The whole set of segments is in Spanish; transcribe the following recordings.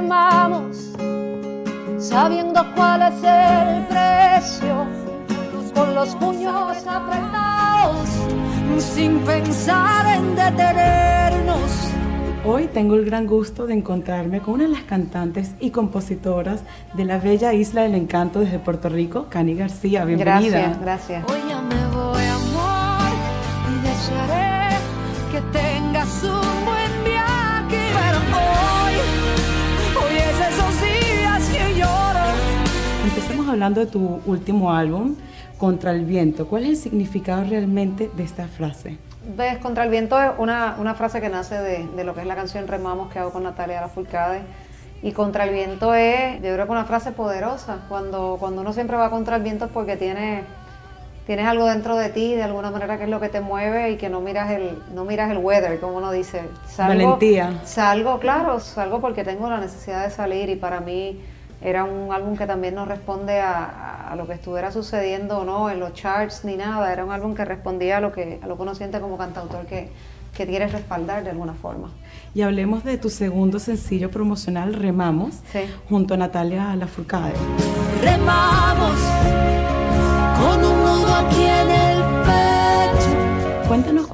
remamos, sabiendo cuál es el precio, con los puños apretados, sin pensar en detenernos. Hoy tengo el gran gusto de encontrarme con una de las cantantes y compositoras de la bella isla del encanto desde Puerto Rico, Cani García. Bienvenida. Gracias, gracias. Hablando de tu último álbum, Contra el Viento. ¿Cuál es el significado realmente de esta frase? Ves, Contra el Viento es una, una frase que nace de, de, lo que es la canción Remamos que hago con Natalia Lafourcade. Y Contra el Viento es, yo creo que una frase poderosa. Cuando, cuando uno siempre va contra el viento es porque tiene, tienes algo dentro de ti, de alguna manera que es lo que te mueve y que no miras el, no miras el weather, como uno dice. Salgo, Valentía. Salgo, claro, salgo porque tengo la necesidad de salir y para mí era un álbum que también no responde a, a, lo que estuviera sucediendo o no en los charts ni nada, era un álbum que respondía a lo que, a lo que uno siente como cantautor que, que quieres respaldar de alguna forma. Y hablemos de tu segundo sencillo promocional, Remamos, sí. junto a Natalia Lafourcade. Remamos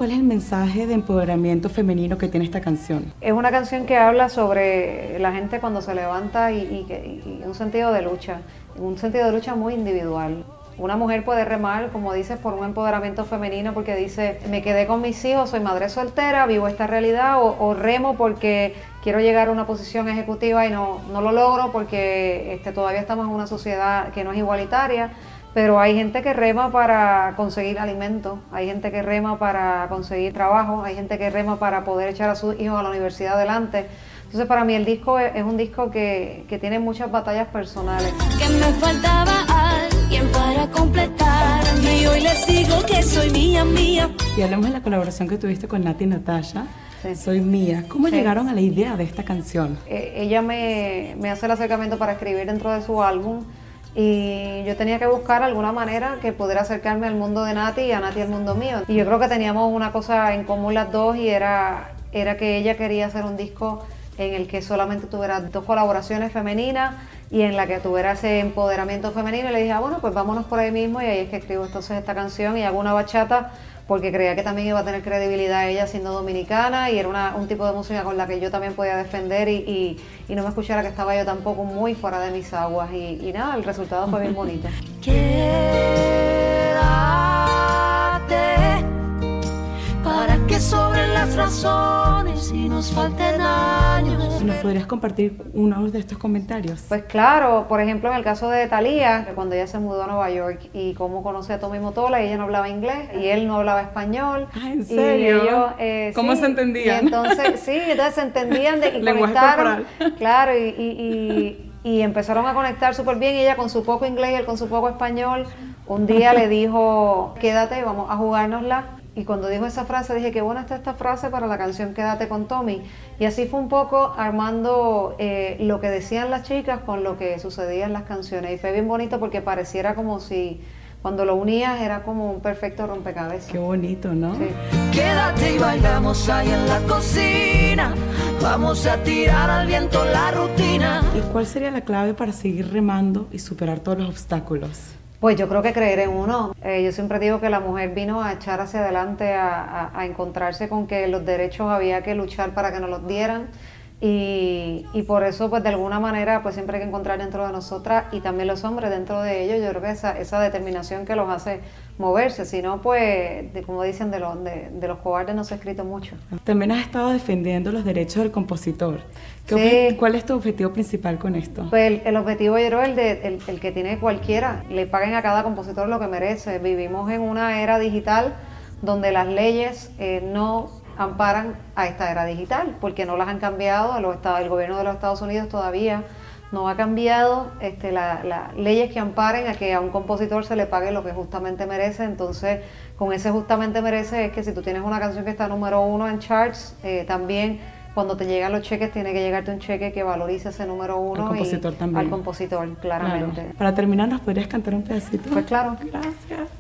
cuál es el mensaje de empoderamiento femenino que tiene esta canción. Es una canción que habla sobre la gente cuando se levanta y, y, y un sentido de lucha, un sentido de lucha muy individual. Una mujer puede remar, como dices, por un empoderamiento femenino porque dice, me quedé con mis hijos, soy madre soltera, vivo esta realidad, o, o remo porque quiero llegar a una posición ejecutiva y no, no lo logro porque este, todavía estamos en una sociedad que no es igualitaria. Pero hay gente que rema para conseguir alimento, hay gente que rema para conseguir trabajo, hay gente que rema para poder echar a sus hijos a la universidad adelante. Entonces para mí el disco es, es un disco que, que, tiene muchas batallas personales. Que me faltaba alguien para completar y hoy les digo que soy mía, mía. Y hablamos de la colaboración que tuviste con Nati y Natasha. Sí. Soy mía. ¿Cómo Sí. llegaron a la idea de esta canción? Eh, ella me, me hace el acercamiento para escribir dentro de su álbum y yo tenía que buscar alguna manera que pudiera acercarme al mundo de Nati y a Nati al mundo mío. Y yo creo que teníamos una cosa en común las dos y era, era que ella quería hacer un disco en el que solamente tuviera dos colaboraciones femeninas y en la que tuviera ese empoderamiento femenino y le dije, ah, bueno, pues vámonos por ahí mismo y ahí es que escribo entonces esta canción y hago una bachata porque creía que también iba a tener credibilidad ella siendo dominicana y era una, un tipo de música con la que yo también podía defender y, y, no me escuchara que estaba yo tampoco muy fuera de mis aguas y, nada, el resultado fue bien bonito. Quédate para que sobren las razones y nos falten años. ¿Nos podrías compartir uno de estos comentarios? Pues claro, por ejemplo en el caso de Thalía, cuando ella se mudó a Nueva York y cómo conoce a Tommy Motola, ella no hablaba inglés y él no hablaba español. Ah, ¿en serio? Y ellos, eh, ¿Cómo sí, se entendían? Y entonces, sí, entonces se entendían de, y Lenguaje conectaron. corporal. Claro, y, y, y, y empezaron a conectar súper bien y ella con su poco inglés y él con su poco español. Un día le dijo, quédate, vamos a jugárnosla. Y cuando dijo esa frase dije, qué buena está esta frase para la canción Quédate con Tommy. Y así fue un poco armando eh, lo que decían las chicas con lo que sucedía en las canciones. Y fue bien bonito porque pareciera como si cuando lo unías era como un perfecto rompecabezas. Qué bonito, ¿no? Sí. Quédate y bailamos ahí en la cocina. Vamos a tirar al viento la rutina. ¿Y cuál sería la clave para seguir remando y superar todos los obstáculos? Pues yo creo que creer en uno. Eh, yo siempre digo que la mujer vino a echar hacia adelante, a, a, a, encontrarse con que los derechos había que luchar para que nos los dieran. Y, y, por eso, pues de alguna manera, pues siempre hay que encontrar dentro de nosotras y también los hombres dentro de ellos, yo creo que esa, esa determinación que los hace moverse. Si no, pues, de, como dicen, de, los de, de, los cobardes no se ha escrito mucho. También has estado defendiendo los derechos del compositor. Sí. ¿Cuál es tu objetivo principal con esto? Pues el, el objetivo, yo creo, el, de, el, el que tiene cualquiera. Le paguen a cada compositor lo que merece. Vivimos en una era digital donde las leyes eh, no amparan a esta era digital, porque no las han cambiado, los estados, el gobierno de los Estados Unidos todavía no ha cambiado este, las la leyes que amparen a que a un compositor se le pague lo que justamente merece, entonces con ese justamente merece es que si tú tienes una canción que está número uno en charts, eh, también cuando te llegan los cheques tiene que llegarte un cheque que valorice ese número uno al compositor y también. al compositor, claramente. Claro. Para terminar, ¿nos podrías cantar un pedacito? Pues claro. Gracias.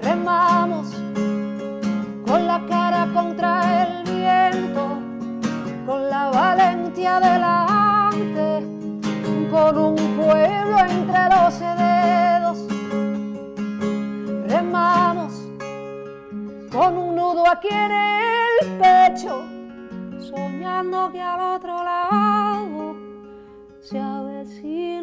Remamos con la cara contra el viento, con la valentía hacia adelante con un pueblo entre los dedos. Remamos con un nudo aquí en el pecho, soñando que al otro lado se avecina.